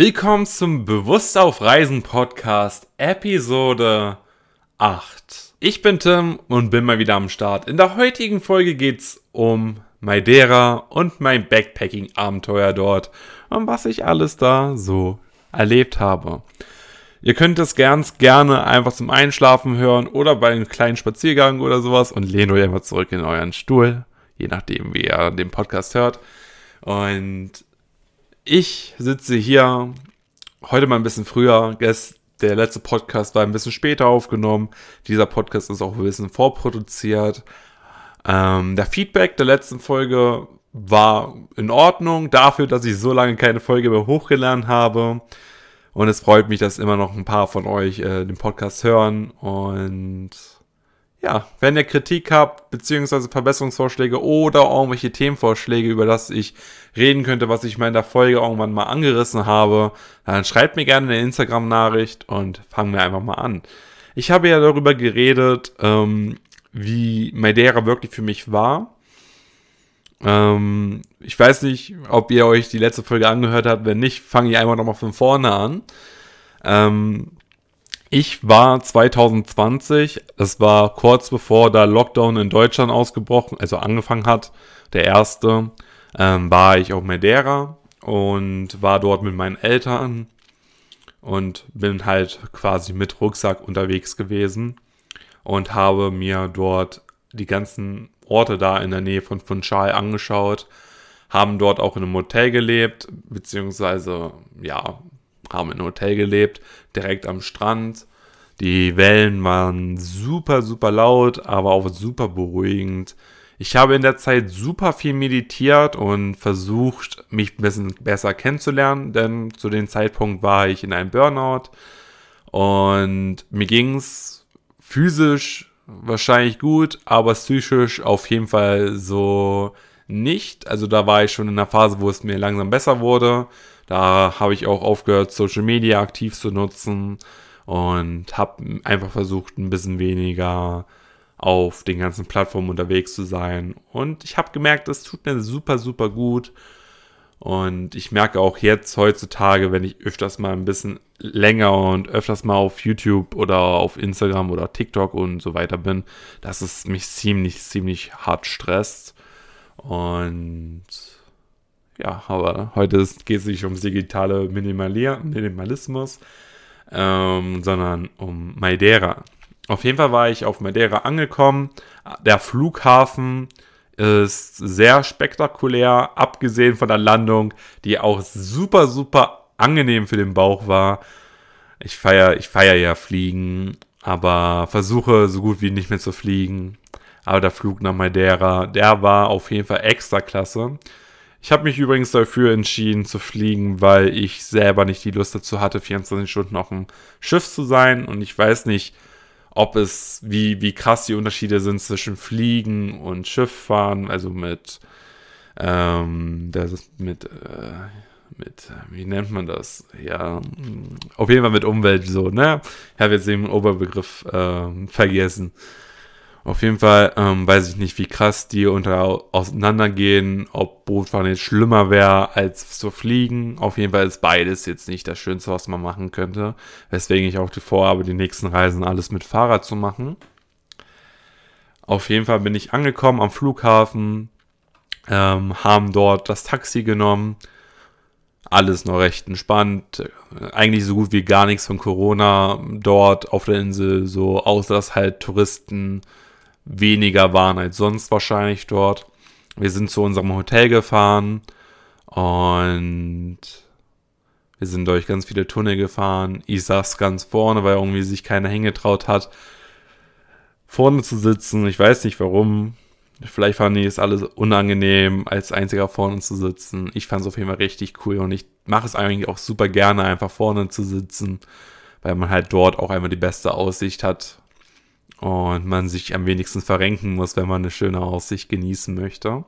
Willkommen zum Bewusst auf Reisen Podcast, Episode 8. Ich bin Tim und bin mal wieder am Start. In der heutigen Folge geht's um Madeira und mein Backpacking-Abenteuer dort und was ich alles da so erlebt habe. Ihr könnt es ganz gerne einfach zum Einschlafen hören oder bei einem kleinen Spaziergang oder sowas und lehnt euch einfach zurück in euren Stuhl, je nachdem, wie ihr den Podcast hört. Und ich sitze hier heute mal ein bisschen früher. Der letzte Podcast war ein bisschen später aufgenommen. Dieser Podcast ist auch ein bisschen vorproduziert. Ähm, der Feedback der letzten Folge war in Ordnung dafür, dass ich so lange keine Folge mehr hochgeladen habe. Und es freut mich, dass immer noch ein paar von euch äh, den Podcast hören. Und ja, wenn ihr Kritik habt, beziehungsweise Verbesserungsvorschläge oder irgendwelche Themenvorschläge, über das ich reden könnte, was ich mal in der Folge irgendwann mal angerissen habe, dann schreibt mir gerne eine Instagram-Nachricht und fangen wir einfach mal an. Ich habe ja darüber geredet, ähm, wie Madeira wirklich für mich war. Ähm, ich weiß nicht, ob ihr euch die letzte Folge angehört habt. Wenn nicht, fange ich einfach nochmal von vorne an. Ähm, ich war 2020, das war kurz bevor der Lockdown in Deutschland ausgebrochen, also angefangen hat, der erste, ähm, war ich auf Madeira und war dort mit meinen Eltern und bin halt quasi mit Rucksack unterwegs gewesen und habe mir dort die ganzen Orte da in der Nähe von Funchal angeschaut, haben dort auch in einem Hotel gelebt, beziehungsweise ja, haben in einem Hotel gelebt, direkt am Strand. Die Wellen waren super, super laut, aber auch super beruhigend. Ich habe in der Zeit super viel meditiert und versucht, mich ein bisschen besser kennenzulernen, denn zu dem Zeitpunkt war ich in einem Burnout und mir ging es physisch wahrscheinlich gut, aber psychisch auf jeden Fall so nicht. Also da war ich schon in einer Phase, wo es mir langsam besser wurde. Da habe ich auch aufgehört, Social Media aktiv zu nutzen und habe einfach versucht, ein bisschen weniger auf den ganzen Plattformen unterwegs zu sein. Und ich habe gemerkt, das tut mir super, super gut. Und ich merke auch jetzt heutzutage, wenn ich öfters mal ein bisschen länger und öfters mal auf YouTube oder auf Instagram oder TikTok und so weiter bin, dass es mich ziemlich, ziemlich hart stresst. Und ja, aber heute geht es nicht ums digitale Minimalismus, ähm, sondern um Madeira. Auf jeden Fall war ich auf Madeira angekommen. Der Flughafen ist sehr spektakulär, abgesehen von der Landung, die auch super, super angenehm für den Bauch war. Ich feiere ich feier ja Fliegen, aber versuche so gut wie nicht mehr zu fliegen. Aber der Flug nach Madeira, der war auf jeden Fall extra klasse. Ich habe mich übrigens dafür entschieden zu fliegen, weil ich selber nicht die Lust dazu hatte, 24 Stunden auf dem Schiff zu sein. Und ich weiß nicht, ob es, wie, wie krass die Unterschiede sind zwischen Fliegen und Schifffahren, also mit, ähm, das ist mit, äh, mit, wie nennt man das? Ja, auf jeden Fall mit Umwelt so, ne? Ich habe jetzt den Oberbegriff äh, vergessen. Auf jeden Fall ähm, weiß ich nicht, wie krass die unter auseinandergehen, ob Bootfahren jetzt schlimmer wäre als zu fliegen. Auf jeden Fall ist beides jetzt nicht das Schönste, was man machen könnte. Weswegen ich auch die vorhabe, die nächsten Reisen alles mit Fahrrad zu machen. Auf jeden Fall bin ich angekommen am Flughafen, ähm, haben dort das Taxi genommen. Alles noch recht entspannt. Eigentlich so gut wie gar nichts von Corona dort auf der Insel, so außer dass halt Touristen weniger waren als sonst wahrscheinlich dort. Wir sind zu unserem Hotel gefahren und wir sind durch ganz viele Tunnel gefahren. Ich saß ganz vorne, weil irgendwie sich keiner hingetraut hat, vorne zu sitzen. Ich weiß nicht warum. Vielleicht fanden die es alles unangenehm, als einziger vorne zu sitzen. Ich fand es auf jeden Fall richtig cool und ich mache es eigentlich auch super gerne, einfach vorne zu sitzen, weil man halt dort auch einmal die beste Aussicht hat und man sich am wenigsten verrenken muss, wenn man eine schöne Aussicht genießen möchte.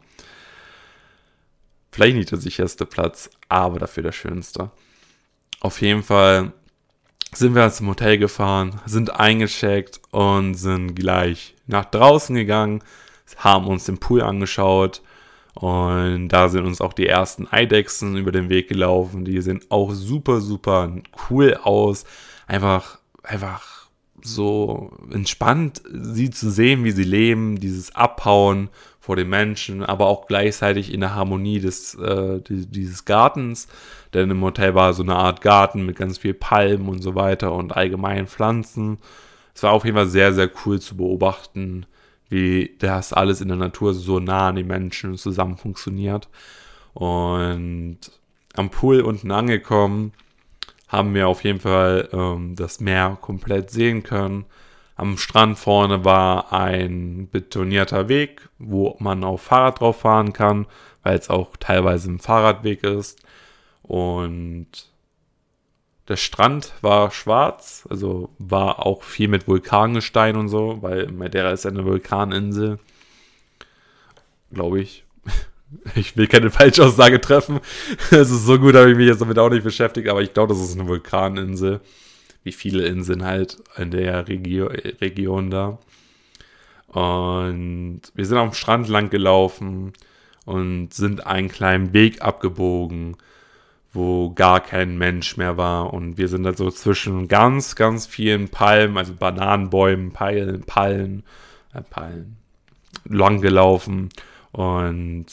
Vielleicht nicht der sicherste Platz, aber dafür der schönste. Auf jeden Fall sind wir zum Hotel gefahren, sind eingecheckt und sind gleich nach draußen gegangen, haben uns den Pool angeschaut Und da sind uns auch die ersten Eidechsen über den Weg gelaufen. Die sehen auch super, super cool aus. Einfach, einfach so entspannt, sie zu sehen, wie sie leben, dieses Abhauen vor den Menschen, aber auch gleichzeitig in der Harmonie des, äh, dieses Gartens. Denn im Hotel war so eine Art Garten mit ganz viel Palmen und so weiter und allgemeinen Pflanzen. Es war auf jeden Fall sehr, sehr cool zu beobachten, wie das alles in der Natur so nah an den Menschen zusammen funktioniert. Und am Pool unten angekommen, haben wir auf jeden Fall ähm, das Meer komplett sehen können. Am Strand vorne war ein betonierter Weg, wo man auf Fahrrad drauf fahren kann, weil es auch teilweise ein Fahrradweg ist. Und der Strand war schwarz, also war auch viel mit Vulkangestein und so, weil Madeira ist eine Vulkaninsel. Glaube ich. Ich will keine Falschaussage treffen. Es ist so gut, habe ich mich jetzt damit auch nicht beschäftigt, aber ich glaube, das ist eine Vulkaninsel. Wie viele Inseln halt in der Regio Region da. Und wir sind dem Strand lang gelaufen und sind einen kleinen Weg abgebogen wo gar kein Mensch mehr war. Und wir sind dann so zwischen ganz, ganz vielen Palmen, also Bananenbäumen, Peilen, Pallen, äh, Pallen, lang gelaufen. Und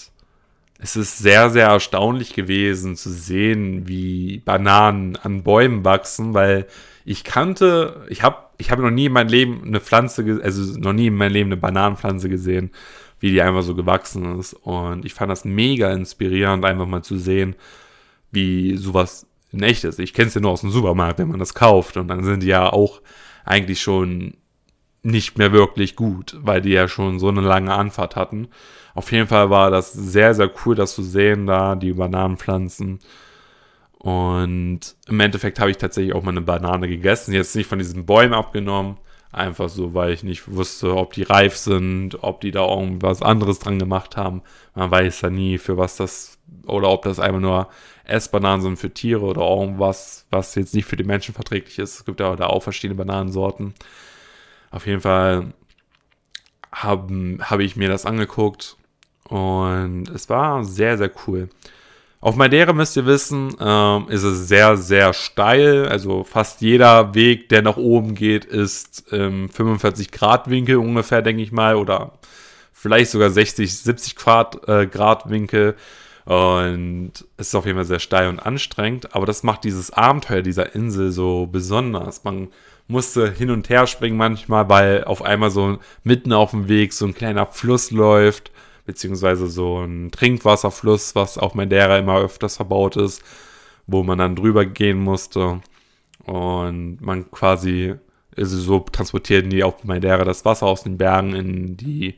es ist sehr, sehr erstaunlich gewesen zu sehen, wie Bananen an Bäumen wachsen, weil ich kannte, ich habe ich hab noch nie in meinem Leben eine Pflanze, also noch nie in meinem Leben eine Bananenpflanze gesehen, wie die einfach so gewachsen ist. Und ich fand das mega inspirierend, einfach mal zu sehen, wie sowas in echt ist. Ich kenne es ja nur aus dem Supermarkt, wenn man das kauft. Und dann sind die ja auch eigentlich schon nicht mehr wirklich gut, weil die ja schon so eine lange Anfahrt hatten. Auf jeden Fall war das sehr, sehr cool, das zu sehen, da die Bananenpflanzen. Und im Endeffekt habe ich tatsächlich auch mal eine Banane gegessen. Jetzt nicht von diesen Bäumen abgenommen. Einfach so, weil ich nicht wusste, ob die reif sind, ob die da irgendwas anderes dran gemacht haben. Man weiß ja nie, für was das, oder ob das einfach nur Essbananen sind für Tiere oder irgendwas, was jetzt nicht für die Menschen verträglich ist. Es gibt ja da auch verschiedene Bananensorten. Auf jeden Fall habe hab ich mir das angeguckt und es war sehr, sehr cool. Auf Madeira müsst ihr wissen, ähm, ist es sehr, sehr steil. Also fast jeder Weg, der nach oben geht, ist im 45 Grad Winkel ungefähr, denke ich mal, oder vielleicht sogar 60, 70 Grad, äh, Grad Winkel. Und es ist auf jeden Fall sehr steil und anstrengend, aber das macht dieses Abenteuer dieser Insel so besonders. Man musste hin und her springen manchmal, weil auf einmal so mitten auf dem Weg so ein kleiner Fluss läuft, beziehungsweise so ein Trinkwasserfluss, was auf Madeira immer öfters verbaut ist, wo man dann drüber gehen musste. Und man quasi, also so transportierten die auf Madeira das Wasser aus den Bergen in die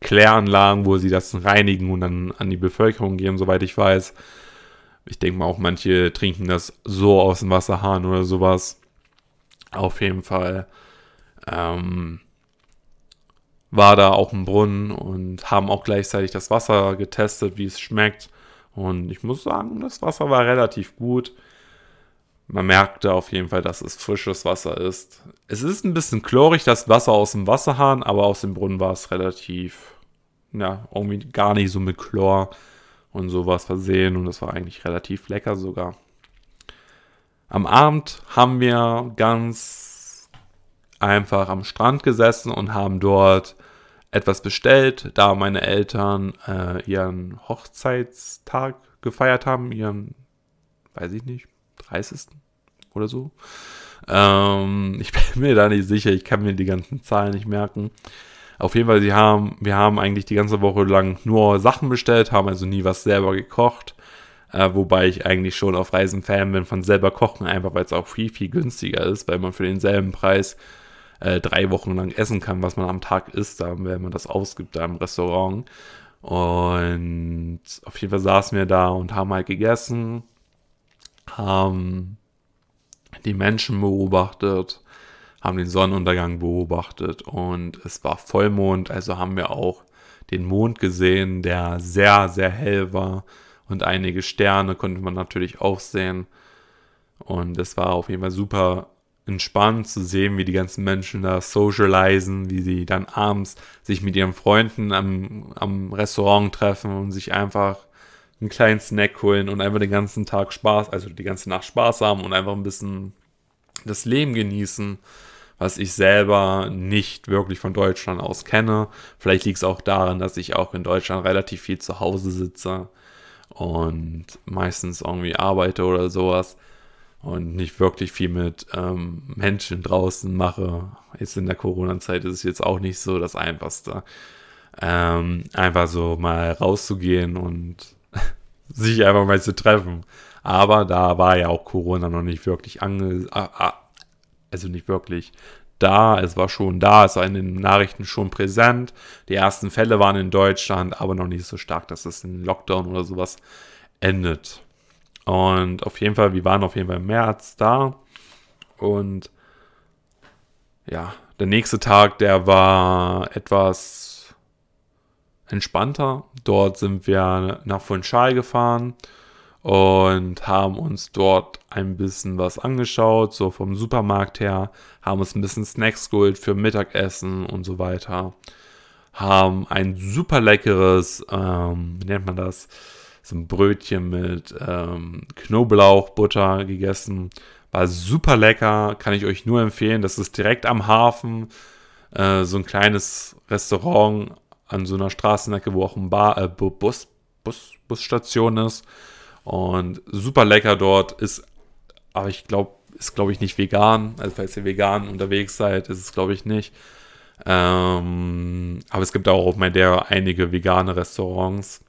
Kläranlagen, wo sie das reinigen und dann an die Bevölkerung geben, soweit ich weiß. Ich denke mal auch manche trinken das so aus dem Wasserhahn oder sowas. Auf jeden Fall ähm, war da auch ein Brunnen und haben auch gleichzeitig das Wasser getestet, wie es schmeckt. Und ich muss sagen, das Wasser war relativ gut. Man merkte auf jeden Fall, dass es frisches Wasser ist. Es ist ein bisschen chlorig, das Wasser aus dem Wasserhahn, aber aus dem Brunnen war es relativ, ja, irgendwie gar nicht so mit Chlor und sowas versehen und es war eigentlich relativ lecker sogar. Am Abend haben wir ganz einfach am Strand gesessen und haben dort etwas bestellt, da meine Eltern äh, ihren Hochzeitstag gefeiert haben, ihren, weiß ich nicht, 30. oder so. Ähm, ich bin mir da nicht sicher, ich kann mir die ganzen Zahlen nicht merken. Auf jeden Fall, sie haben, wir haben eigentlich die ganze Woche lang nur Sachen bestellt, haben also nie was selber gekocht. Äh, wobei ich eigentlich schon auf Reisen Fan bin von selber kochen, einfach weil es auch viel, viel günstiger ist, weil man für denselben Preis äh, drei Wochen lang essen kann, was man am Tag isst, wenn man das ausgibt da im Restaurant. Und auf jeden Fall saßen wir da und haben halt gegessen haben die Menschen beobachtet, haben den Sonnenuntergang beobachtet und es war Vollmond, also haben wir auch den Mond gesehen, der sehr, sehr hell war und einige Sterne konnte man natürlich auch sehen und es war auf jeden Fall super entspannt zu sehen, wie die ganzen Menschen da socialisen, wie sie dann abends sich mit ihren Freunden am, am Restaurant treffen und sich einfach einen kleinen Snack holen und einfach den ganzen Tag Spaß, also die ganze Nacht Spaß haben und einfach ein bisschen das Leben genießen, was ich selber nicht wirklich von Deutschland aus kenne. Vielleicht liegt es auch daran, dass ich auch in Deutschland relativ viel zu Hause sitze und meistens irgendwie arbeite oder sowas und nicht wirklich viel mit ähm, Menschen draußen mache. Jetzt in der Corona-Zeit ist es jetzt auch nicht so das Einfachste. Ähm, einfach so mal rauszugehen und sich einfach mal zu treffen. Aber da war ja auch Corona noch nicht wirklich ange... Also nicht wirklich da, es war schon da, es war in den Nachrichten schon präsent. Die ersten Fälle waren in Deutschland, aber noch nicht so stark, dass es in Lockdown oder sowas endet. Und auf jeden Fall, wir waren auf jeden Fall im März da. Und ja, der nächste Tag, der war etwas entspannter. Dort sind wir nach Funchal gefahren und haben uns dort ein bisschen was angeschaut, so vom Supermarkt her, haben uns ein bisschen Snacks geholt für Mittagessen und so weiter. Haben ein super leckeres, ähm, wie nennt man das? so ein Brötchen mit ähm, Knoblauchbutter gegessen. War super lecker, kann ich euch nur empfehlen. Das ist direkt am Hafen, äh, so ein kleines Restaurant an so einer Straßenecke, wo auch ein Bar, äh, Bus, Bus, Busstation ist. Und super lecker dort ist, aber ich glaube, ist glaube ich nicht vegan. Also falls ihr vegan unterwegs seid, ist es glaube ich nicht. Ähm, aber es gibt auch auf Madeira einige vegane Restaurants.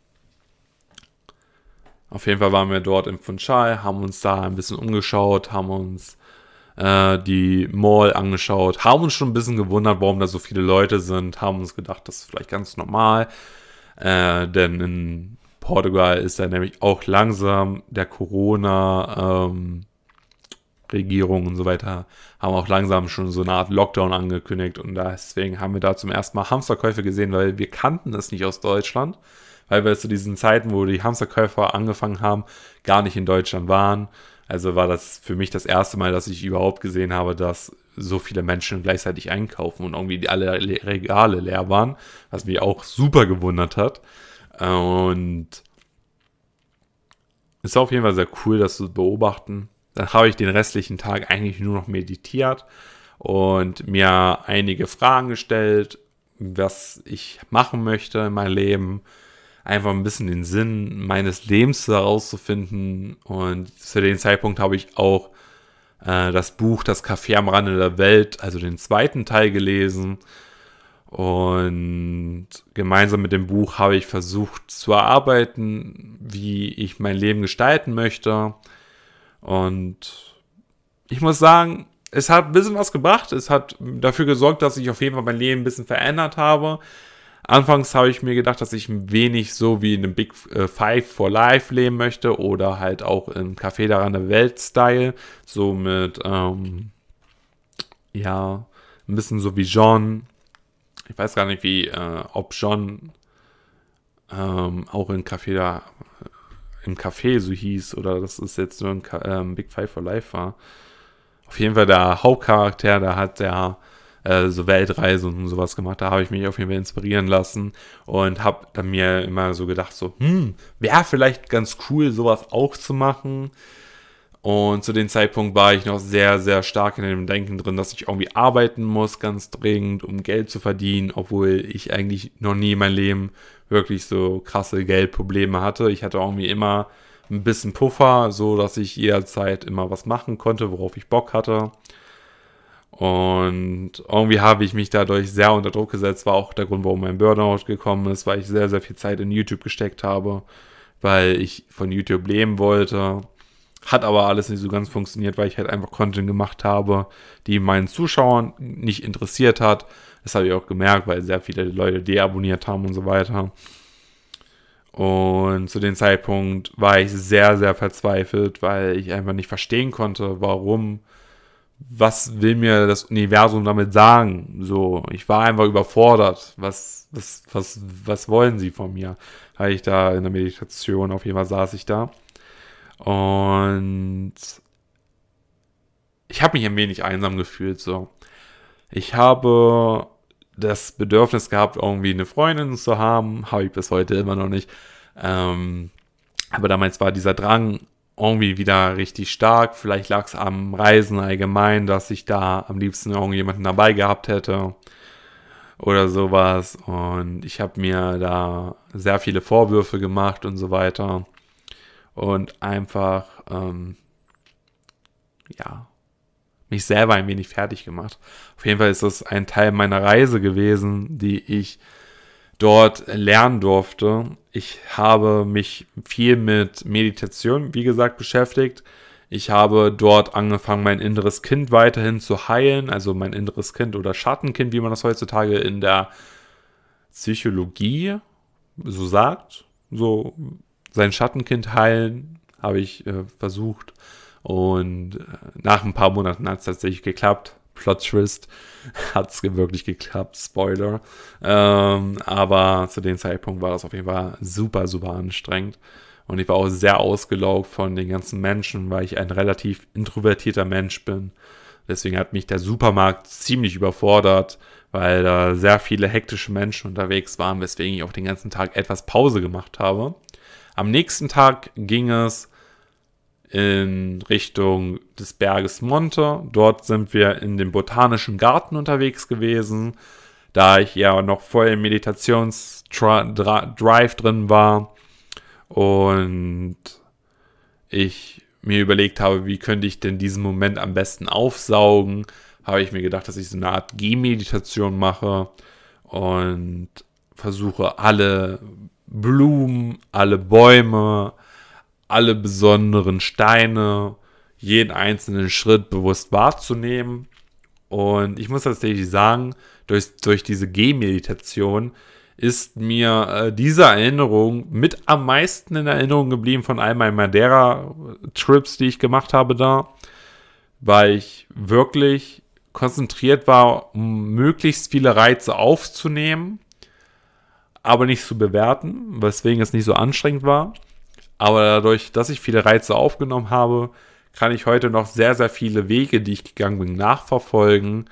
Auf jeden Fall waren wir dort im Funchal, haben uns da ein bisschen umgeschaut, haben uns äh, die Mall angeschaut, haben uns schon ein bisschen gewundert, warum da so viele Leute sind, haben uns gedacht, das ist vielleicht ganz normal, äh, denn in Portugal ist da nämlich auch langsam der Corona ähm, Regierung und so weiter haben auch langsam schon so eine Art Lockdown angekündigt und deswegen haben wir da zum ersten Mal Hamsterkäufe gesehen, weil wir kannten das nicht aus Deutschland weil wir zu diesen Zeiten, wo die Hamsterkäufer angefangen haben, gar nicht in Deutschland waren. Also war das für mich das erste Mal, dass ich überhaupt gesehen habe, dass so viele Menschen gleichzeitig einkaufen und irgendwie alle Regale leer waren, was mich auch super gewundert hat. Und es war auf jeden Fall sehr cool, das zu beobachten. Dann habe ich den restlichen Tag eigentlich nur noch meditiert und mir einige Fragen gestellt, was ich machen möchte in meinem Leben, einfach ein bisschen den Sinn meines Lebens herauszufinden. Und zu dem Zeitpunkt habe ich auch äh, das Buch Das Café am Rande der Welt, also den zweiten Teil gelesen. Und gemeinsam mit dem Buch habe ich versucht zu erarbeiten, wie ich mein Leben gestalten möchte. Und ich muss sagen, es hat ein bisschen was gebracht. Es hat dafür gesorgt, dass ich auf jeden Fall mein Leben ein bisschen verändert habe. Anfangs habe ich mir gedacht, dass ich ein wenig so wie in einem Big äh, Five for Life leben möchte oder halt auch im Café daran der Welt-Style, so mit, ähm, ja, ein bisschen so wie John. Ich weiß gar nicht, wie, äh, ob John ähm, auch im Café da, im Café so hieß oder das ist jetzt nur ein ähm, Big Five for Life war. Auf jeden Fall der Hauptcharakter, da hat der äh, so Weltreise und sowas gemacht. Da habe ich mich auf jeden Fall inspirieren lassen und habe dann mir immer so gedacht, so, hm, wäre vielleicht ganz cool, sowas auch zu machen. Und zu dem Zeitpunkt war ich noch sehr, sehr stark in dem Denken drin, dass ich irgendwie arbeiten muss, ganz dringend, um Geld zu verdienen, obwohl ich eigentlich noch nie in meinem Leben wirklich so krasse Geldprobleme hatte. Ich hatte irgendwie immer ein bisschen Puffer, so dass ich jederzeit immer was machen konnte, worauf ich Bock hatte. Und irgendwie habe ich mich dadurch sehr unter Druck gesetzt, war auch der Grund, warum mein Burnout gekommen ist, weil ich sehr, sehr viel Zeit in YouTube gesteckt habe, weil ich von YouTube leben wollte. Hat aber alles nicht so ganz funktioniert, weil ich halt einfach Content gemacht habe, die meinen Zuschauern nicht interessiert hat. Das habe ich auch gemerkt, weil sehr viele Leute deabonniert haben und so weiter. Und zu dem Zeitpunkt war ich sehr, sehr verzweifelt, weil ich einfach nicht verstehen konnte, warum was will mir das Universum damit sagen? So, ich war einfach überfordert. Was, was, was, was wollen sie von mir? Habe ich da in der Meditation, auf jeden Fall saß ich da. Und ich habe mich ein wenig einsam gefühlt. So, ich habe das Bedürfnis gehabt, irgendwie eine Freundin zu haben, habe ich bis heute immer noch nicht. Ähm, aber damals war dieser Drang irgendwie wieder richtig stark. Vielleicht lag es am Reisen allgemein, dass ich da am liebsten irgendjemanden dabei gehabt hätte oder sowas. Und ich habe mir da sehr viele Vorwürfe gemacht und so weiter. Und einfach, ähm, ja, mich selber ein wenig fertig gemacht. Auf jeden Fall ist das ein Teil meiner Reise gewesen, die ich dort lernen durfte. Ich habe mich viel mit Meditation, wie gesagt, beschäftigt. Ich habe dort angefangen, mein inneres Kind weiterhin zu heilen, also mein inneres Kind oder Schattenkind, wie man das heutzutage in der Psychologie so sagt. So sein Schattenkind heilen habe ich äh, versucht und äh, nach ein paar Monaten hat es tatsächlich geklappt. Plot Twist hat es wirklich geklappt, Spoiler. Ähm, aber zu dem Zeitpunkt war das auf jeden Fall super, super anstrengend. Und ich war auch sehr ausgelaugt von den ganzen Menschen, weil ich ein relativ introvertierter Mensch bin. Deswegen hat mich der Supermarkt ziemlich überfordert, weil da sehr viele hektische Menschen unterwegs waren, weswegen ich auch den ganzen Tag etwas Pause gemacht habe. Am nächsten Tag ging es in Richtung des Berges Monte. Dort sind wir in dem botanischen Garten unterwegs gewesen, da ich ja noch voll im Meditationsdrive drin war und ich mir überlegt habe, wie könnte ich denn diesen Moment am besten aufsaugen, habe ich mir gedacht, dass ich so eine Art Gehmeditation mache und versuche alle Blumen, alle Bäume, alle besonderen Steine, jeden einzelnen Schritt bewusst wahrzunehmen. Und ich muss tatsächlich sagen, durch, durch diese Gehmeditation ist mir äh, diese Erinnerung mit am meisten in Erinnerung geblieben von all meinen Madeira-Trips, die ich gemacht habe da, weil ich wirklich konzentriert war, um möglichst viele Reize aufzunehmen, aber nicht zu bewerten, weswegen es nicht so anstrengend war. Aber dadurch, dass ich viele Reize aufgenommen habe, kann ich heute noch sehr, sehr viele Wege, die ich gegangen bin, nachverfolgen.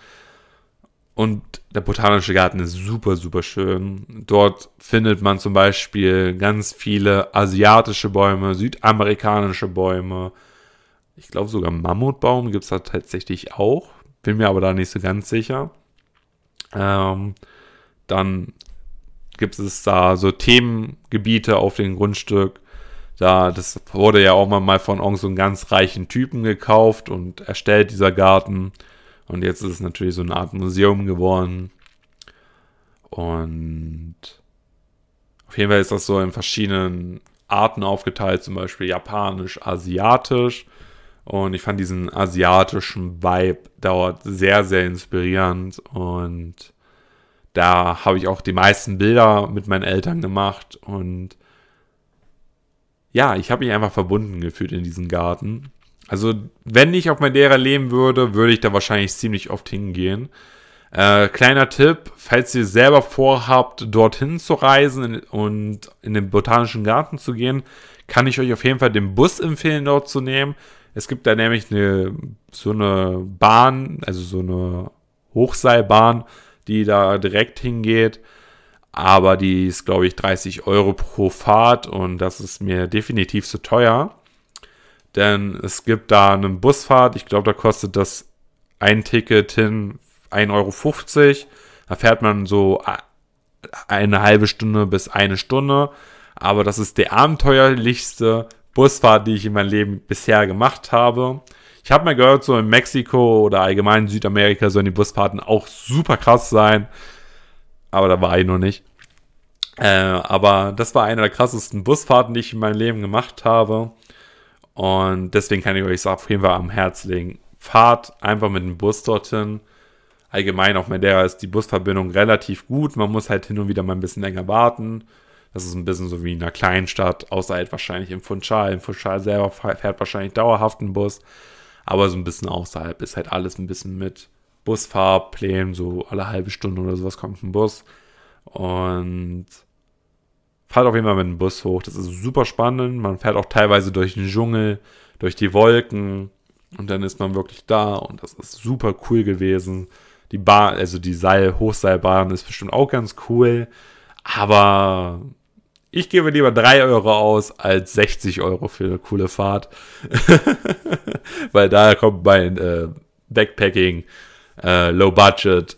Und der botanische Garten ist super, super schön. Dort findet man zum Beispiel ganz viele asiatische Bäume, südamerikanische Bäume. Ich glaube sogar Mammutbaum gibt es da tatsächlich auch. Bin mir aber da nicht so ganz sicher. Ähm, dann gibt es da so Themengebiete auf dem Grundstück. Da, das wurde ja auch mal von irgend so einem ganz reichen Typen gekauft und erstellt, dieser Garten. Und jetzt ist es natürlich so eine Art Museum geworden. Und auf jeden Fall ist das so in verschiedenen Arten aufgeteilt, zum Beispiel japanisch, asiatisch. Und ich fand diesen asiatischen Vibe dort sehr, sehr inspirierend. Und da habe ich auch die meisten Bilder mit meinen Eltern gemacht. Und ja, ich habe mich einfach verbunden gefühlt in diesem Garten. Also, wenn ich auf Madeira leben würde, würde ich da wahrscheinlich ziemlich oft hingehen. Äh, kleiner Tipp, falls ihr selber vorhabt, dorthin zu reisen und in den botanischen Garten zu gehen, kann ich euch auf jeden Fall den Bus empfehlen, dort zu nehmen. Es gibt da nämlich eine, so eine Bahn, also so eine Hochseilbahn, die da direkt hingeht aber die ist, glaube ich, 30 Euro pro Fahrt und das ist mir definitiv zu teuer. Denn es gibt da eine Busfahrt, ich glaube, da kostet das ein Ticket hin 1,50 Euro. Da fährt man so eine halbe Stunde bis eine Stunde. Aber das ist die abenteuerlichste Busfahrt, die ich in meinem Leben bisher gemacht habe. Ich habe mal gehört, so in Mexiko oder allgemein in Südamerika sollen die Busfahrten auch super krass sein aber da war ich noch nicht. Äh, aber das war eine der krassesten Busfahrten, die ich in meinem Leben gemacht habe. Und deswegen kann ich euch auf jeden Fall am Herz legen. Fahrt einfach mit dem Bus dorthin. Allgemein auf Madeira ist die Busverbindung relativ gut. Man muss halt hin und wieder mal ein bisschen länger warten. Das ist ein bisschen so wie in einer Kleinstadt, außer halt wahrscheinlich im Funchal. Im Funchal selber fährt wahrscheinlich dauerhaft ein Bus. Aber so ein bisschen außerhalb ist halt alles ein bisschen mit Busfahrplänen, so alle halbe Stunde oder sowas kommt ein Bus. Und fahrt auf jeden Fall mit dem Bus hoch. Das ist super spannend. Man fährt auch teilweise durch den Dschungel, durch die Wolken. Und dann ist man wirklich da und das ist super cool gewesen. Die Bahn, also die Seil, Hochseilbahn ist bestimmt auch ganz cool. Aber ich gebe lieber 3 Euro aus als 60 Euro für eine coole Fahrt. Weil da kommt mein äh, Backpacking, äh, Low Budget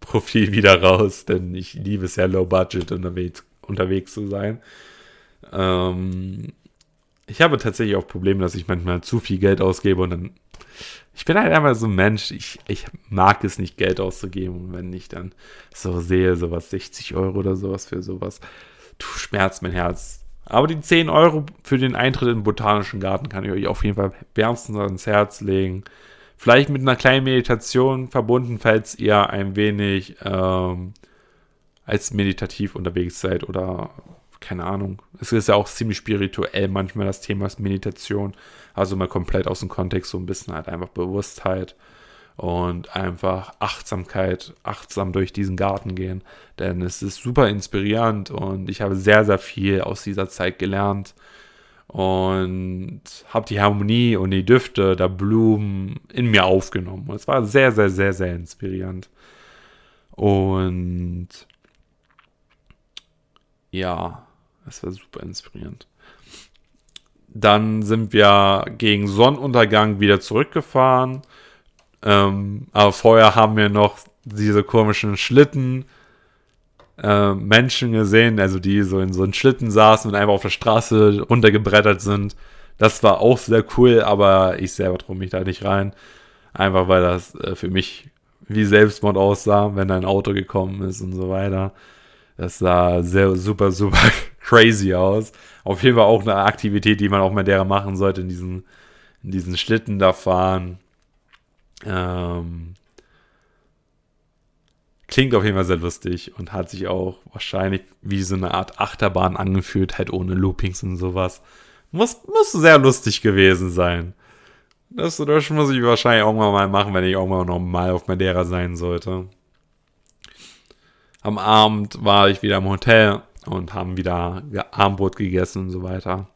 Profil wieder raus. Denn ich liebe es ja Low Budget unterwegs, unterwegs zu sein. Ähm, ich habe tatsächlich auch Probleme, dass ich manchmal zu viel Geld ausgebe und dann. Ich bin halt einfach so ein Mensch, ich, ich mag es nicht, Geld auszugeben. Und wenn ich dann so sehe, sowas 60 Euro oder sowas für sowas, du schmerzt mein Herz. Aber die 10 Euro für den Eintritt in den Botanischen Garten kann ich euch auf jeden Fall wärmstens ans Herz legen. Vielleicht mit einer kleinen Meditation verbunden, falls ihr ein wenig ähm, als meditativ unterwegs seid oder keine Ahnung. Es ist ja auch ziemlich spirituell manchmal das Thema Meditation. Also mal komplett aus dem Kontext so ein bisschen halt einfach Bewusstheit und einfach Achtsamkeit, achtsam durch diesen Garten gehen. Denn es ist super inspirierend und ich habe sehr, sehr viel aus dieser Zeit gelernt und habe die Harmonie und die Düfte der Blumen in mir aufgenommen. Und es war sehr, sehr, sehr, sehr inspirierend. Und ja, es war super inspirierend. Dann sind wir gegen Sonnenuntergang wieder zurückgefahren. Ähm, aber vorher haben wir noch diese komischen Schlitten äh, Menschen gesehen, also die so in so einem Schlitten saßen und einfach auf der Straße runtergebrettert sind. Das war auch sehr cool, aber ich selber traue mich da nicht rein. Einfach weil das äh, für mich wie Selbstmord aussah, wenn ein Auto gekommen ist und so weiter. Das sah sehr super, super crazy aus. Auf jeden Fall auch eine Aktivität, die man auch mal derer machen sollte, in diesen, in diesen Schlitten da fahren. Ähm, klingt auf jeden Fall sehr lustig und hat sich auch wahrscheinlich wie so eine Art Achterbahn angefühlt, halt ohne Loopings und sowas. Muss, muss sehr lustig gewesen sein. Das, das muss ich wahrscheinlich irgendwann mal machen, wenn ich irgendwann noch mal auf Madeira sein sollte. Am Abend war ich wieder im Hotel und haben wieder Armbrot gegessen und so weiter.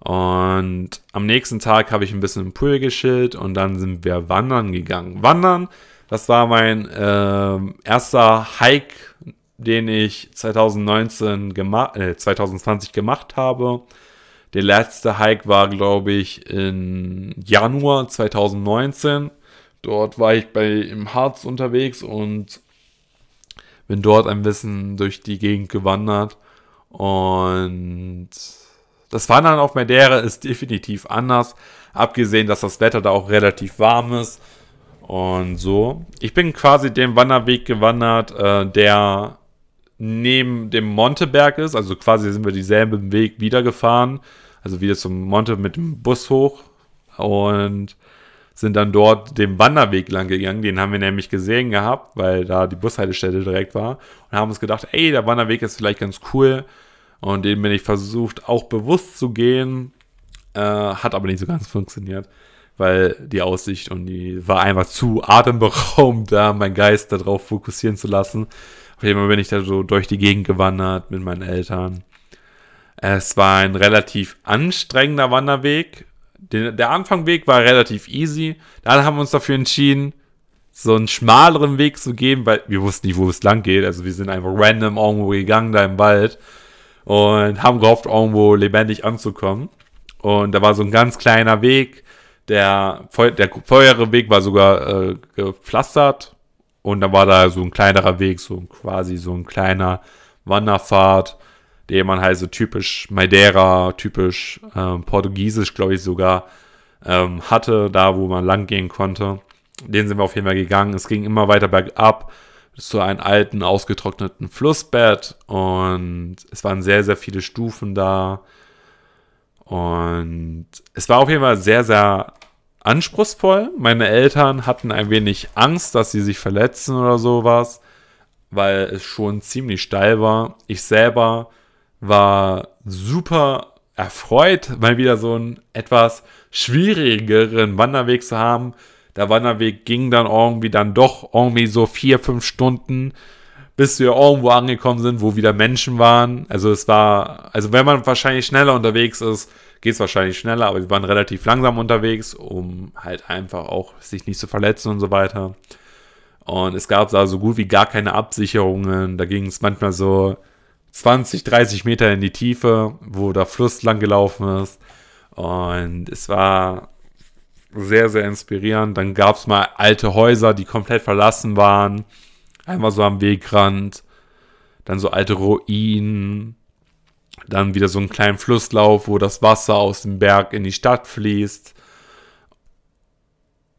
Und am nächsten Tag habe ich ein bisschen im Pool geschillt und dann sind wir wandern gegangen. Wandern, das war mein äh, erster Hike, den ich 2019 gemacht, äh, 2020 gemacht habe. Der letzte Hike war, glaube ich, in Januar 2019. Dort war ich bei im Harz unterwegs und bin dort ein bisschen durch die Gegend gewandert. Und das Wandern auf Madeira ist definitiv anders. Abgesehen, dass das Wetter da auch relativ warm ist. Und so. Ich bin quasi den Wanderweg gewandert, äh, der neben dem Monteberg ist. Also quasi sind wir dieselben Weg wieder gefahren. Also wieder zum Monte mit dem Bus hoch. Und sind dann dort den Wanderweg lang gegangen. Den haben wir nämlich gesehen gehabt, weil da die Bushaltestelle direkt war. Und haben uns gedacht, ey, der Wanderweg ist vielleicht ganz cool. Und den bin ich versucht, auch bewusst zu gehen. Äh, hat aber nicht so ganz funktioniert, weil die Aussicht und die war einfach zu atemberaubend, da meinen Geist darauf fokussieren zu lassen. Auf jeden Fall bin ich da so durch die Gegend gewandert mit meinen Eltern. Es war ein relativ anstrengender Wanderweg. Den, der Anfangweg war relativ easy. Dann haben wir uns dafür entschieden, so einen schmaleren Weg zu gehen, weil wir wussten nicht, wo es lang geht. Also wir sind einfach random irgendwo gegangen da im Wald und haben gehofft, irgendwo lebendig anzukommen. Und da war so ein ganz kleiner Weg. Der, der vorherige Weg war sogar äh, gepflastert. Und dann war da so ein kleinerer Weg, so quasi so ein kleiner Wanderpfad den man halt so typisch Madeira, typisch ähm, Portugiesisch, glaube ich sogar, ähm, hatte, da wo man lang gehen konnte. Den sind wir auf jeden Fall gegangen. Es ging immer weiter bergab zu einem alten, ausgetrockneten Flussbett und es waren sehr, sehr viele Stufen da. Und es war auf jeden Fall sehr, sehr anspruchsvoll. Meine Eltern hatten ein wenig Angst, dass sie sich verletzen oder sowas, weil es schon ziemlich steil war. Ich selber war super erfreut, mal wieder so einen etwas schwierigeren Wanderweg zu haben. Der Wanderweg ging dann irgendwie dann doch irgendwie so vier, fünf Stunden, bis wir irgendwo angekommen sind, wo wieder Menschen waren. Also es war, also wenn man wahrscheinlich schneller unterwegs ist, geht es wahrscheinlich schneller, aber wir waren relativ langsam unterwegs, um halt einfach auch sich nicht zu verletzen und so weiter. Und es gab da so gut wie gar keine Absicherungen. Da ging es manchmal so 20, 30 Meter in die Tiefe, wo der Fluss lang gelaufen ist. Und es war sehr, sehr inspirierend. Dann gab es mal alte Häuser, die komplett verlassen waren. Einmal so am Wegrand. Dann so alte Ruinen. Dann wieder so einen kleinen Flusslauf, wo das Wasser aus dem Berg in die Stadt fließt.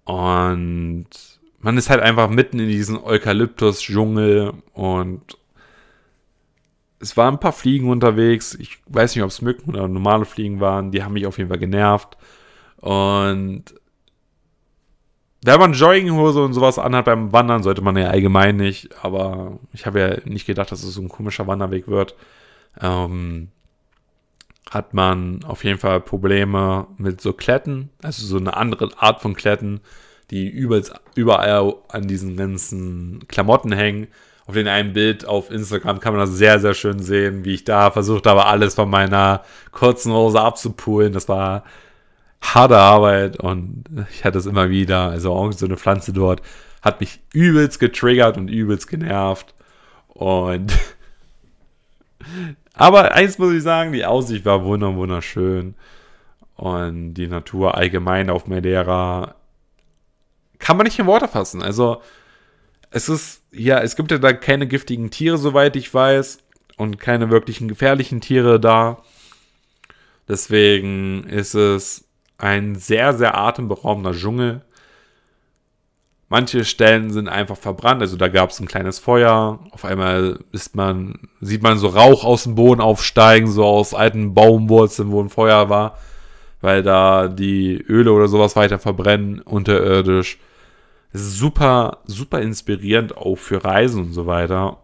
Und man ist halt einfach mitten in diesem Eukalyptus-Dschungel und es waren ein paar Fliegen unterwegs. Ich weiß nicht, ob es Mücken oder normale Fliegen waren. Die haben mich auf jeden Fall genervt. Und wenn man Jogginghose und sowas anhat beim Wandern, sollte man ja allgemein nicht. Aber ich habe ja nicht gedacht, dass es so ein komischer Wanderweg wird. Ähm, hat man auf jeden Fall Probleme mit so Kletten. Also so eine andere Art von Kletten, die überall an diesen ganzen Klamotten hängen auf dem einen Bild auf Instagram kann man das sehr, sehr schön sehen, wie ich da versucht habe, alles von meiner kurzen Hose abzupulen. Das war harte Arbeit und ich hatte es immer wieder. Also auch so eine Pflanze dort hat mich übelst getriggert und übelst genervt. Und aber eins muss ich sagen, die Aussicht war wunderschön. Und die Natur allgemein auf Madeira kann man nicht in Worte fassen. Also es ist, ja, es gibt ja da keine giftigen Tiere, soweit ich weiß, und keine wirklichen gefährlichen Tiere da. Deswegen ist es ein sehr, sehr atemberaubender Dschungel. Manche Stellen sind einfach verbrannt, also da gab es ein kleines Feuer. Auf einmal ist man, sieht man so Rauch aus dem Boden aufsteigen, so aus alten Baumwurzeln, wo ein Feuer war, weil da die Öle oder sowas weiter verbrennen unterirdisch. Super, super inspirierend auch für Reisen und so weiter,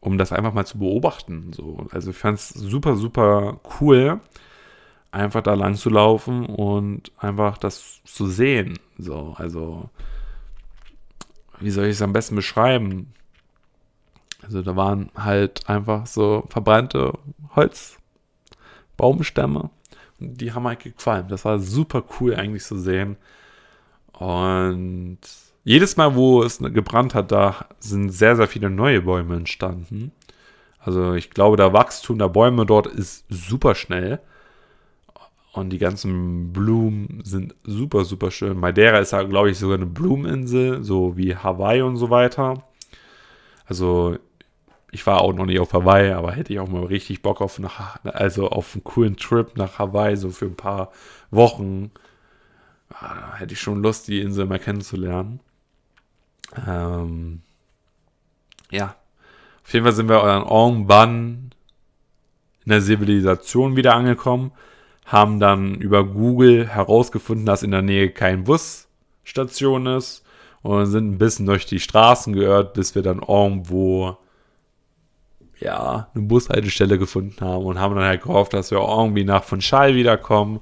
um das einfach mal zu beobachten. So. Also ich fand es super, super cool, einfach da lang zu laufen und einfach das zu sehen. So, also, wie soll ich es am besten beschreiben? Also da waren halt einfach so verbrannte Holzbaumstämme. Und die haben halt gefallen. Das war super cool eigentlich zu sehen. Und jedes Mal, wo es gebrannt hat, da sind sehr, sehr viele neue Bäume entstanden. Also ich glaube, der Wachstum der Bäume dort ist super schnell. Und die ganzen Blumen sind super, super schön. Madeira ist ja, glaube ich, sogar eine Blumeninsel, so wie Hawaii und so weiter. Also ich war auch noch nicht auf Hawaii, aber hätte ich auch mal richtig Bock auf, nach, also auf einen coolen Trip nach Hawaii, so für ein paar Wochen. Ah, hätte ich schon Lust, die Insel mal kennenzulernen. Ähm, ja, auf jeden Fall sind wir an irgendwann in der Zivilisation wieder angekommen, haben dann über Google herausgefunden, dass in der Nähe kein Busstation ist und sind ein bisschen durch die Straßen geirrt, bis wir dann irgendwo ja, eine Bushaltestelle gefunden haben und haben dann halt gehofft, dass wir irgendwie nach von Schall wiederkommen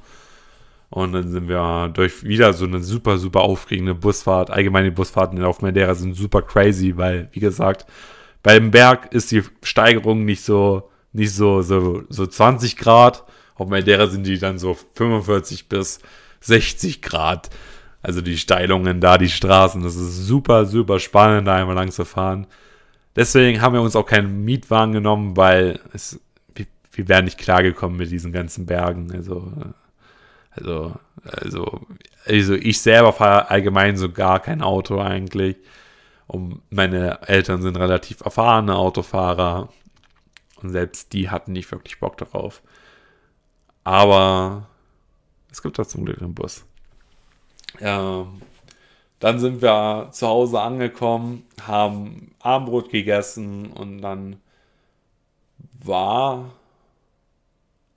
und dann sind wir durch wieder so eine super, super aufregende Busfahrt. Allgemeine Busfahrten auf Madeira sind super crazy, weil, wie gesagt, beim Berg ist die Steigerung nicht so, nicht so, so, so 20 Grad. Auf Madeira sind die dann so 45 bis 60 Grad. Also die Steilungen da, die Straßen. Das ist super, super spannend, da einmal lang zu fahren. Deswegen haben wir uns auch keinen Mietwagen genommen, weil es, wir, wären nicht klargekommen mit diesen ganzen Bergen. Also also, also, also ich selber fahre allgemein so gar kein Auto eigentlich. Und meine Eltern sind relativ erfahrene Autofahrer. Und selbst die hatten nicht wirklich Bock darauf. Aber es gibt da zum Glück einen Bus. Ja, dann sind wir zu Hause angekommen, haben Abendbrot gegessen und dann war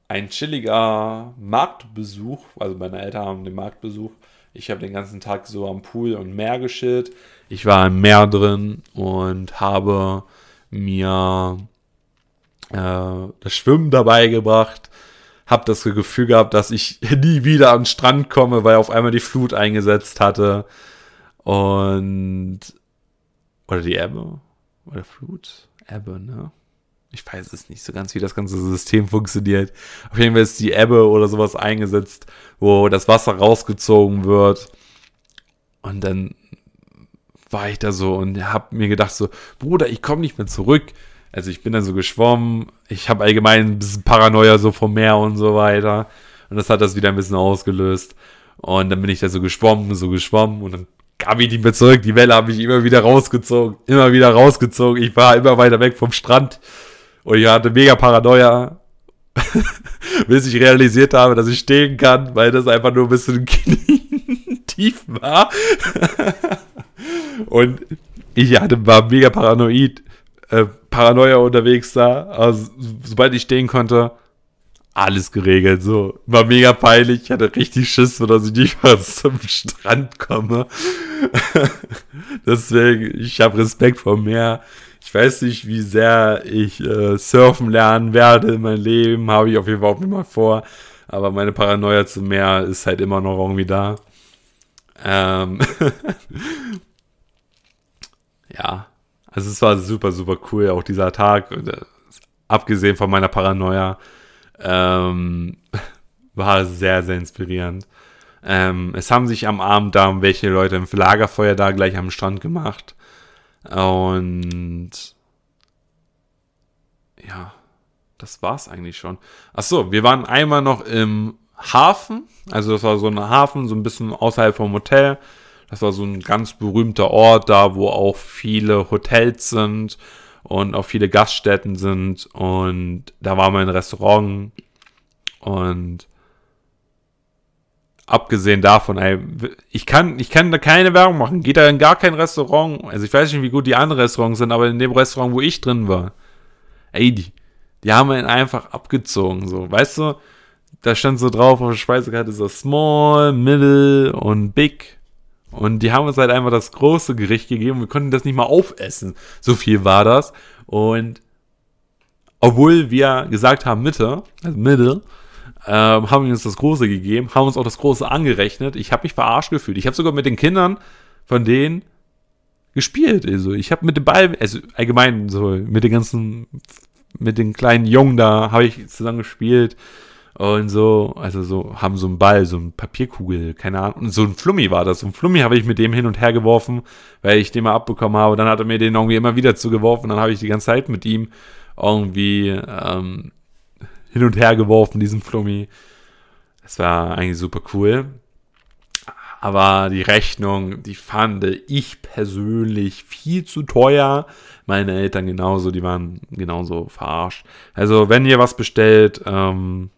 ein chilliger Marktbesuch. Also meine Eltern haben den Marktbesuch. Ich habe den ganzen Tag so am Pool und Meer geschillt. Ich war im Meer drin und habe mir äh, das Schwimmen dabei gebracht. Habe das Gefühl gehabt, dass ich nie wieder an den Strand komme, weil auf einmal die Flut eingesetzt hatte. Und. Oder die Ebbe? Oder Flut? Ebbe, ne? Ich weiß es nicht so ganz, wie das ganze System funktioniert. Auf jeden Fall ist die Ebbe oder sowas eingesetzt, wo das Wasser rausgezogen wird. Und dann war ich da so und habe mir gedacht so, Bruder, ich komme nicht mehr zurück. Also ich bin dann so geschwommen. Ich habe allgemein ein bisschen Paranoia so vom Meer und so weiter. Und das hat das wieder ein bisschen ausgelöst. Und dann bin ich da so geschwommen, so geschwommen und dann kam ich nicht mehr zurück. Die Welle habe ich immer wieder rausgezogen, immer wieder rausgezogen. Ich war immer weiter weg vom Strand und ich hatte mega Paranoia, bis ich realisiert habe, dass ich stehen kann, weil das einfach nur ein bisschen tief war. und ich hatte, war mega paranoid, äh, Paranoia unterwegs da. Also, sobald ich stehen konnte, alles geregelt. So, war mega peinlich. Ich hatte richtig Schiss, dass ich nicht mal zum Strand komme. Deswegen, ich habe Respekt vor Meer. Ich weiß nicht, wie sehr ich äh, surfen lernen werde in meinem Leben. Habe ich auf jeden Fall auch immer vor. Aber meine Paranoia zum Meer ist halt immer noch irgendwie da. Ähm ja, also es war super, super cool, auch dieser Tag. Abgesehen von meiner Paranoia ähm, war sehr, sehr inspirierend. Ähm, es haben sich am Abend da welche Leute im Lagerfeuer da gleich am Strand gemacht. Und ja, das war's eigentlich schon. Ach so, wir waren einmal noch im Hafen. Also das war so ein Hafen, so ein bisschen außerhalb vom Hotel. Das war so ein ganz berühmter Ort da, wo auch viele Hotels sind und auch viele Gaststätten sind. Und da war mein Restaurant. Und abgesehen davon, ey, ich kann, ich kann da keine Werbung machen. Geht da in gar kein Restaurant. Also ich weiß nicht, wie gut die anderen Restaurants sind, aber in dem Restaurant, wo ich drin war, ey, die, die haben ihn einfach abgezogen, so, weißt du? Da stand so drauf auf der Speisekarte so Small, Middle und Big. Und die haben uns halt einfach das große Gericht gegeben. Wir konnten das nicht mal aufessen. So viel war das. Und obwohl wir gesagt haben Mitte, also Mitte, ähm, haben wir uns das Große gegeben, haben uns auch das Große angerechnet. Ich habe mich verarscht gefühlt. Ich habe sogar mit den Kindern von denen gespielt. Also ich habe mit dem Ball, also allgemein so mit den ganzen, mit den kleinen Jungen da habe ich zusammen gespielt und so, also so, haben so einen Ball, so ein Papierkugel, keine Ahnung, so ein Flummi war das. So ein Flummi habe ich mit dem hin und her geworfen, weil ich den mal abbekommen habe. Dann hat er mir den irgendwie immer wieder zugeworfen. Dann habe ich die ganze Zeit mit ihm irgendwie ähm, hin und her geworfen, diesen Flummi. Das war eigentlich super cool. Aber die Rechnung, die fand ich persönlich viel zu teuer. Meine Eltern genauso, die waren genauso verarscht. Also, wenn ihr was bestellt, ähm,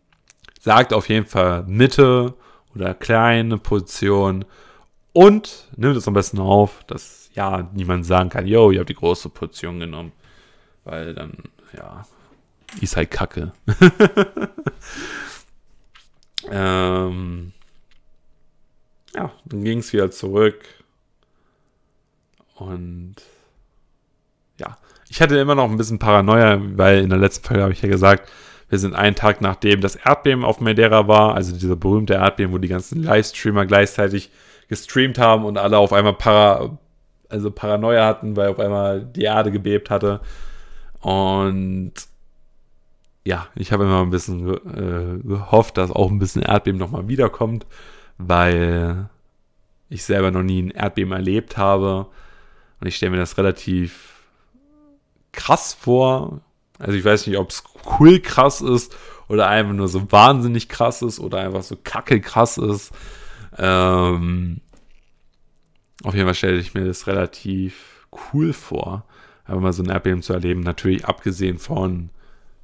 sagt auf jeden Fall Mitte oder kleine Position und nimmt es am besten auf, dass ja niemand sagen kann, yo, ihr habt die große Portion genommen. Weil dann, ja, ist halt Kacke. ähm, ja, dann ging es wieder zurück. Und ja, ich hatte immer noch ein bisschen Paranoia, weil in der letzten Folge habe ich ja gesagt, wir sind einen Tag nachdem das Erdbeben auf Madeira war, also dieser berühmte Erdbeben, wo die ganzen Livestreamer gleichzeitig gestreamt haben und alle auf einmal para, also Paranoia hatten, weil auf einmal die Erde gebebt hatte. Und ja, ich habe immer ein bisschen äh, gehofft, dass auch ein bisschen Erdbeben nochmal wiederkommt, weil ich selber noch nie ein Erdbeben erlebt habe. Und ich stelle mir das relativ krass vor. Also ich weiß nicht, ob es cool krass ist oder einfach nur so wahnsinnig krass ist oder einfach so kacke krass ist. Ähm, auf jeden Fall stelle ich mir das relativ cool vor, einfach mal so ein Erdbeben zu erleben. Natürlich abgesehen von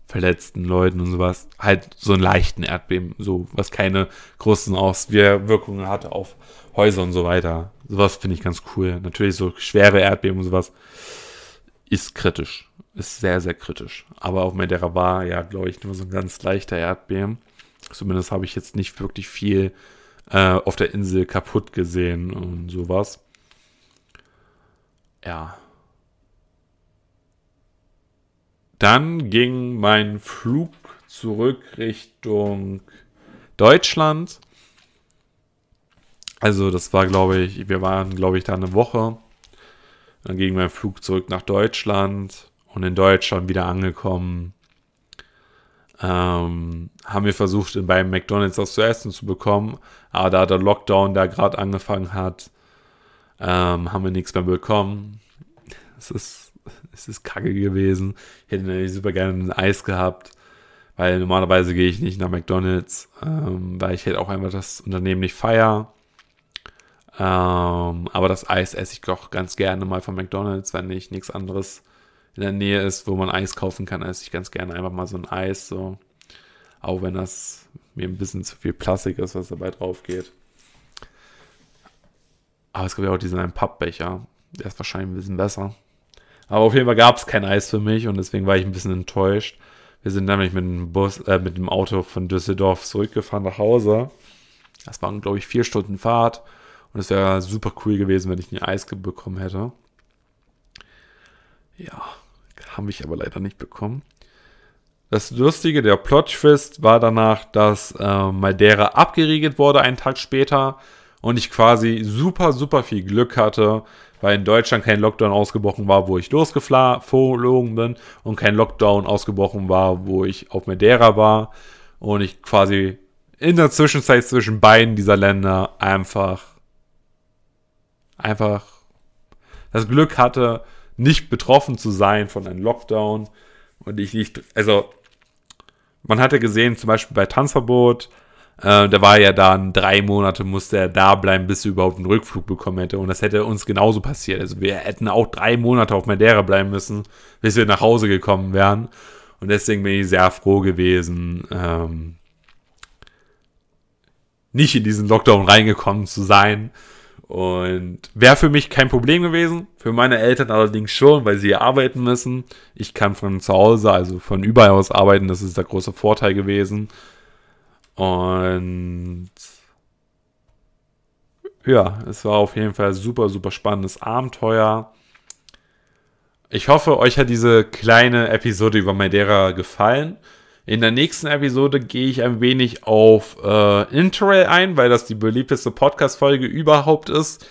verletzten Leuten und sowas. Halt so einen leichten Erdbeben, so was keine großen Auswirkungen hatte auf Häuser und so weiter. Sowas finde ich ganz cool. Natürlich so schwere Erdbeben und sowas ist kritisch ist sehr, sehr kritisch. Aber auf Madeira war ja, glaube ich, nur so ein ganz leichter Erdbeben. Zumindest habe ich jetzt nicht wirklich viel äh, auf der Insel kaputt gesehen und sowas. Ja. Dann ging mein Flug zurück Richtung Deutschland. Also das war, glaube ich, wir waren, glaube ich, da eine Woche. Dann ging mein Flug zurück nach Deutschland und in Deutschland wieder angekommen. Ähm, haben wir versucht, beim McDonalds was zu essen zu bekommen, aber da der Lockdown da gerade angefangen hat, ähm, haben wir nichts mehr bekommen. Es ist, es ist kacke gewesen. Ich hätte natürlich super gerne ein Eis gehabt, weil normalerweise gehe ich nicht nach McDonalds, ähm, weil ich halt auch einfach das Unternehmen nicht feier. Ähm, aber das Eis esse ich doch ganz gerne mal von McDonalds, wenn nicht nichts anderes in der Nähe ist, wo man Eis kaufen kann, esse ich ganz gerne einfach mal so ein Eis. So. Auch wenn das mir ein bisschen zu viel Plastik ist, was dabei drauf geht. Aber es gibt ja auch diesen einen Pappbecher. Der ist wahrscheinlich ein bisschen besser. Aber auf jeden Fall gab es kein Eis für mich und deswegen war ich ein bisschen enttäuscht. Wir sind nämlich mit dem Bus, äh, mit dem Auto von Düsseldorf zurückgefahren nach Hause. Das waren, glaube ich, vier Stunden Fahrt. Und es wäre super cool gewesen, wenn ich ein Eis bekommen hätte. Ja, habe ich aber leider nicht bekommen. Das Lustige, der Plot-Twist war danach, dass äh, Madeira abgeriegelt wurde einen Tag später und ich quasi super, super viel Glück hatte, weil in Deutschland kein Lockdown ausgebrochen war, wo ich losgeflogen bin und kein Lockdown ausgebrochen war, wo ich auf Madeira war und ich quasi in der Zwischenzeit zwischen beiden dieser Länder einfach einfach das Glück hatte, nicht betroffen zu sein von einem Lockdown und ich nicht, also man hatte gesehen, zum Beispiel bei Tanzverbot, äh, da war ja dann drei Monate, musste er da bleiben, bis er überhaupt einen Rückflug bekommen hätte. Und das hätte uns genauso passiert. Also wir hätten auch drei Monate auf Madeira bleiben müssen, bis wir nach Hause gekommen wären. Und deswegen bin ich sehr froh gewesen, ähm, nicht in diesen Lockdown reingekommen zu sein. Und wäre für mich kein Problem gewesen. Für meine Eltern allerdings schon, weil sie arbeiten müssen. Ich kann von zu Hause, also von überall aus arbeiten. Das ist der große Vorteil gewesen. Und ja, es war auf jeden Fall super, super spannendes Abenteuer. Ich hoffe, euch hat diese kleine Episode über Madeira gefallen. In der nächsten Episode gehe ich ein wenig auf äh, Interrail ein, weil das die beliebteste Podcast-Folge überhaupt ist,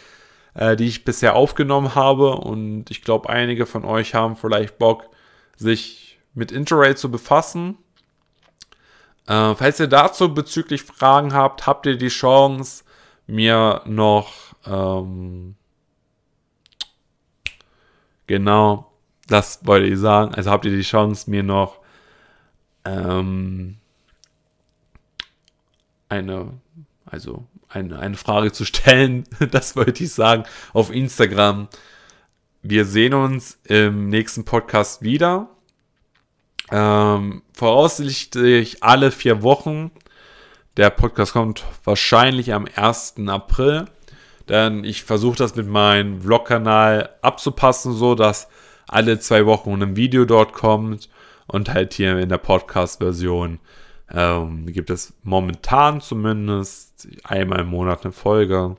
äh, die ich bisher aufgenommen habe. Und ich glaube, einige von euch haben vielleicht Bock, sich mit Interrail zu befassen. Äh, falls ihr dazu bezüglich Fragen habt, habt ihr die Chance, mir noch ähm, genau das wollte ich sagen. Also habt ihr die Chance, mir noch ähm, eine, also eine, eine Frage zu stellen. Das wollte ich sagen auf Instagram. Wir sehen uns im nächsten Podcast wieder. Ähm, voraussichtlich alle vier Wochen. Der Podcast kommt wahrscheinlich am 1. April. Denn ich versuche das mit meinem Vlog-Kanal abzupassen, so dass alle zwei Wochen ein Video dort kommt. Und halt hier in der Podcast-Version ähm, gibt es momentan zumindest einmal im Monat eine Folge.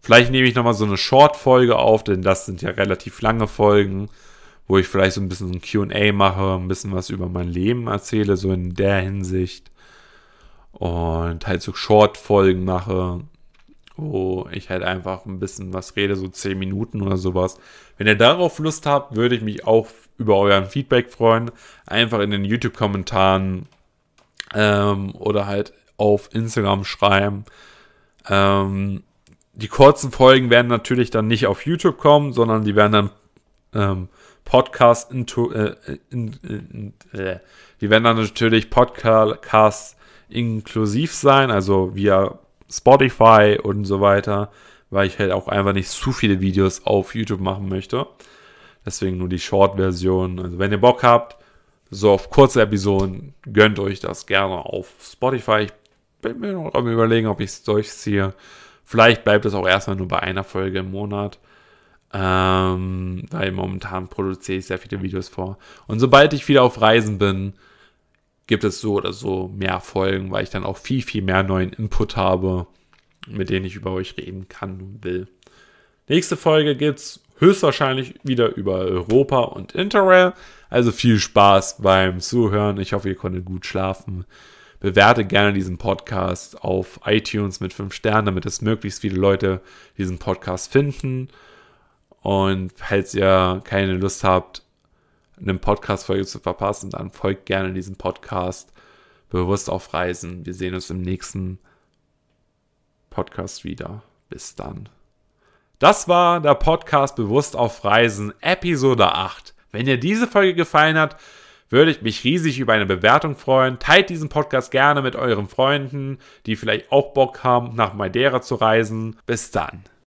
Vielleicht nehme ich nochmal so eine Short-Folge auf, denn das sind ja relativ lange Folgen wo ich vielleicht so ein bisschen ein QA mache, ein bisschen was über mein Leben erzähle, so in der Hinsicht. Und halt so Short-Folgen mache, wo ich halt einfach ein bisschen was rede, so 10 Minuten oder sowas. Wenn ihr darauf Lust habt, würde ich mich auch über euren Feedback freuen. Einfach in den YouTube-Kommentaren ähm, oder halt auf Instagram schreiben. Ähm, die kurzen Folgen werden natürlich dann nicht auf YouTube kommen, sondern die werden dann ähm, Podcast into, äh, in, in, äh, die werden dann natürlich Podcasts inklusiv sein, also via Spotify und so weiter, weil ich halt auch einfach nicht zu viele Videos auf YouTube machen möchte. Deswegen nur die Short-Version. Also wenn ihr Bock habt, so auf kurze Episoden, gönnt euch das gerne auf Spotify. Ich bin mir noch am überlegen, ob ich es durchziehe. Vielleicht bleibt es auch erstmal nur bei einer Folge im Monat. Ähm, weil momentan produziere ich sehr viele Videos vor. Und sobald ich wieder auf Reisen bin, gibt es so oder so mehr Folgen, weil ich dann auch viel, viel mehr neuen Input habe, mit denen ich über euch reden kann und will. Nächste Folge gibt es höchstwahrscheinlich wieder über Europa und Interrail. Also viel Spaß beim Zuhören. Ich hoffe, ihr konntet gut schlafen. Bewerte gerne diesen Podcast auf iTunes mit 5 Sternen, damit es möglichst viele Leute diesen Podcast finden. Und falls ihr keine Lust habt, eine Podcast-Folge zu verpassen, dann folgt gerne diesem Podcast bewusst auf Reisen. Wir sehen uns im nächsten Podcast wieder. Bis dann. Das war der Podcast Bewusst auf Reisen, Episode 8. Wenn dir diese Folge gefallen hat, würde ich mich riesig über eine Bewertung freuen. Teilt diesen Podcast gerne mit euren Freunden, die vielleicht auch Bock haben, nach Madeira zu reisen. Bis dann.